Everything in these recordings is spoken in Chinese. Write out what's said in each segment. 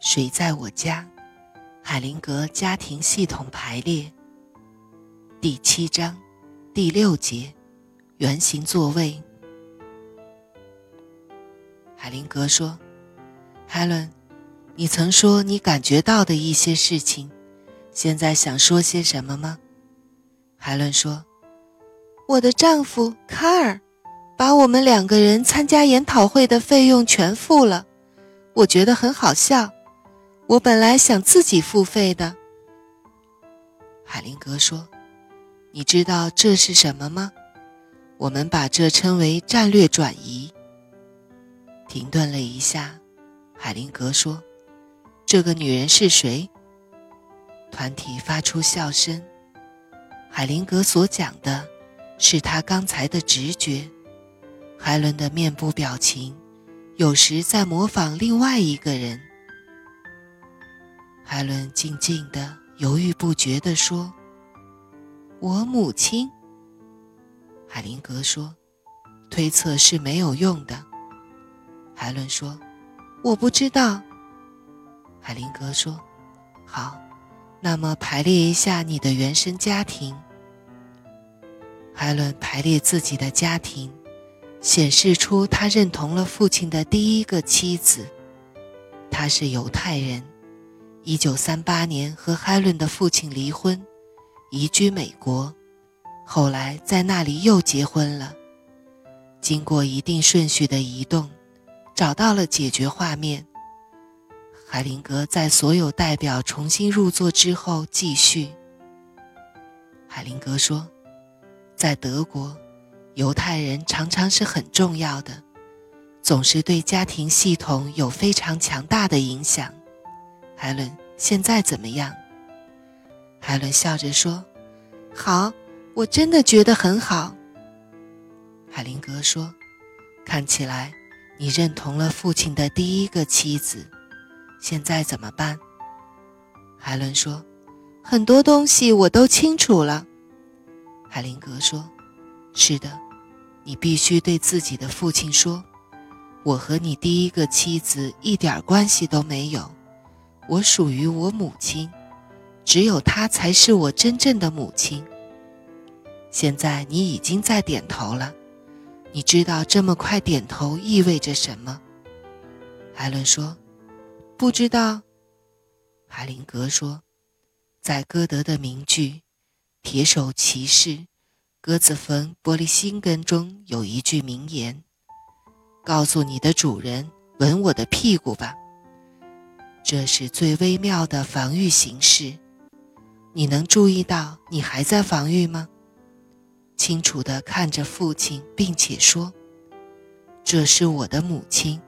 谁在我家？海灵格家庭系统排列。第七章，第六节，圆形座位。海灵格说：“海伦，你曾说你感觉到的一些事情，现在想说些什么吗？”海伦说：“我的丈夫卡尔，把我们两个人参加研讨会的费用全付了，我觉得很好笑。我本来想自己付费的。”海灵格说。你知道这是什么吗？我们把这称为战略转移。停顿了一下，海灵格说：“这个女人是谁？”团体发出笑声。海灵格所讲的，是他刚才的直觉。海伦的面部表情，有时在模仿另外一个人。海伦静静的、犹豫不决地说。我母亲，海灵格说：“推测是没有用的。”海伦说：“我不知道。”海灵格说：“好，那么排列一下你的原生家庭。”海伦排列自己的家庭，显示出他认同了父亲的第一个妻子，她是犹太人。一九三八年和海伦的父亲离婚。移居美国，后来在那里又结婚了。经过一定顺序的移动，找到了解决画面。海灵格在所有代表重新入座之后继续。海灵格说，在德国，犹太人常常是很重要的，总是对家庭系统有非常强大的影响。海伦，现在怎么样？海伦笑着说：“好，我真的觉得很好。”海灵格说：“看起来你认同了父亲的第一个妻子，现在怎么办？”海伦说：“很多东西我都清楚了。”海灵格说：“是的，你必须对自己的父亲说，我和你第一个妻子一点关系都没有，我属于我母亲。”只有她才是我真正的母亲。现在你已经在点头了，你知道这么快点头意味着什么？海伦说：“不知道。”海灵格说：“在歌德的名句《铁手骑士鸽子坟玻璃心根》中有一句名言：‘告诉你的主人，吻我的屁股吧。’这是最微妙的防御形式。”你能注意到你还在防御吗？清楚地看着父亲，并且说：“这是我的母亲，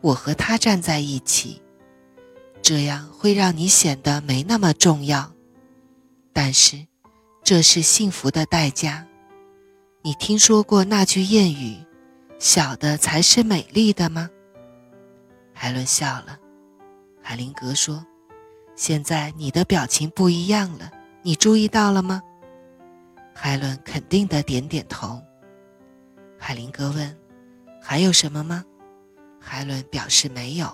我和她站在一起，这样会让你显得没那么重要。但是，这是幸福的代价。你听说过那句谚语：‘小的才是美丽的’吗？”海伦笑了。海灵格说。现在你的表情不一样了，你注意到了吗？海伦肯定的点点头。海灵格问：“还有什么吗？”海伦表示没有。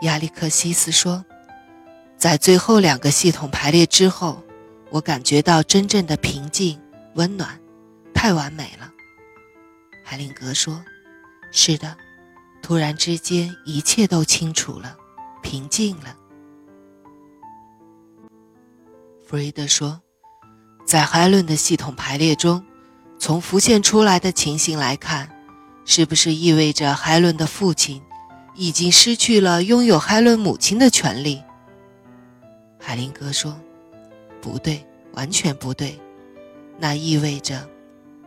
亚历克西斯说：“在最后两个系统排列之后，我感觉到真正的平静、温暖，太完美了。”海灵格说：“是的。”突然之间，一切都清楚了，平静了。弗瑞德说：“在海伦的系统排列中，从浮现出来的情形来看，是不是意味着海伦的父亲已经失去了拥有海伦母亲的权利？”海灵格说：“不对，完全不对。那意味着，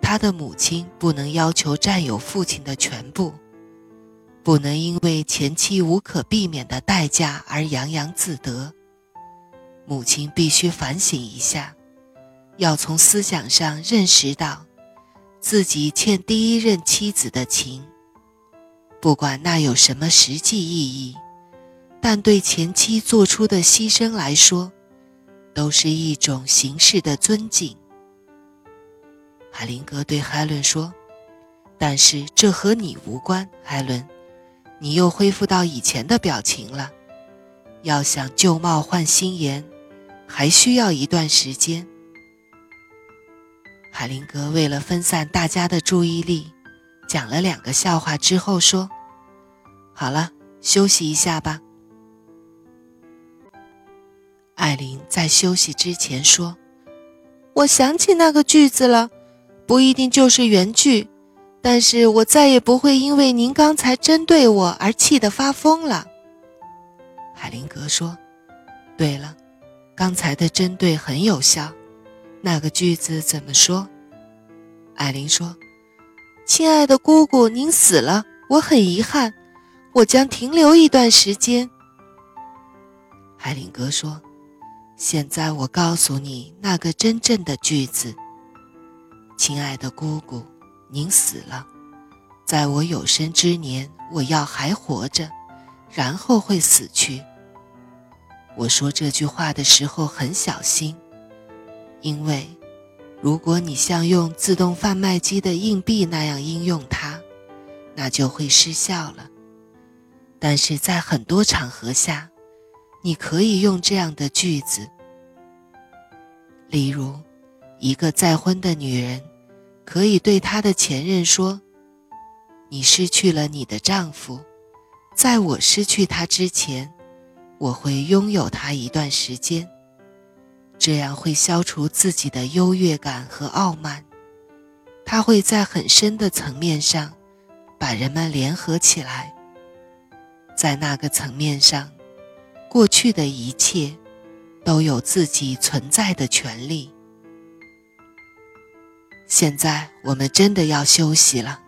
他的母亲不能要求占有父亲的全部。”不能因为前妻无可避免的代价而洋洋自得。母亲必须反省一下，要从思想上认识到，自己欠第一任妻子的情，不管那有什么实际意义，但对前妻做出的牺牲来说，都是一种形式的尊敬。海灵格对海伦说：“但是这和你无关，海伦。”你又恢复到以前的表情了。要想旧貌换新颜，还需要一段时间。海灵格为了分散大家的注意力，讲了两个笑话之后说：“好了，休息一下吧。”艾琳在休息之前说：“我想起那个句子了，不一定就是原句，但是我再也不会因为您刚才针对我而气得发疯了。”海灵格说：“对了，刚才的针对很有效。”那个句子怎么说？艾琳说：“亲爱的姑姑，您死了，我很遗憾，我将停留一段时间。”海灵格说：“现在我告诉你那个真正的句子。亲爱的姑姑，您死了，在我有生之年，我要还活着，然后会死去。”我说这句话的时候很小心。因为，如果你像用自动贩卖机的硬币那样应用它，那就会失效了。但是在很多场合下，你可以用这样的句子。例如，一个再婚的女人可以对她的前任说：“你失去了你的丈夫，在我失去他之前，我会拥有他一段时间。”这样会消除自己的优越感和傲慢，他会在很深的层面上把人们联合起来。在那个层面上，过去的一切都有自己存在的权利。现在我们真的要休息了。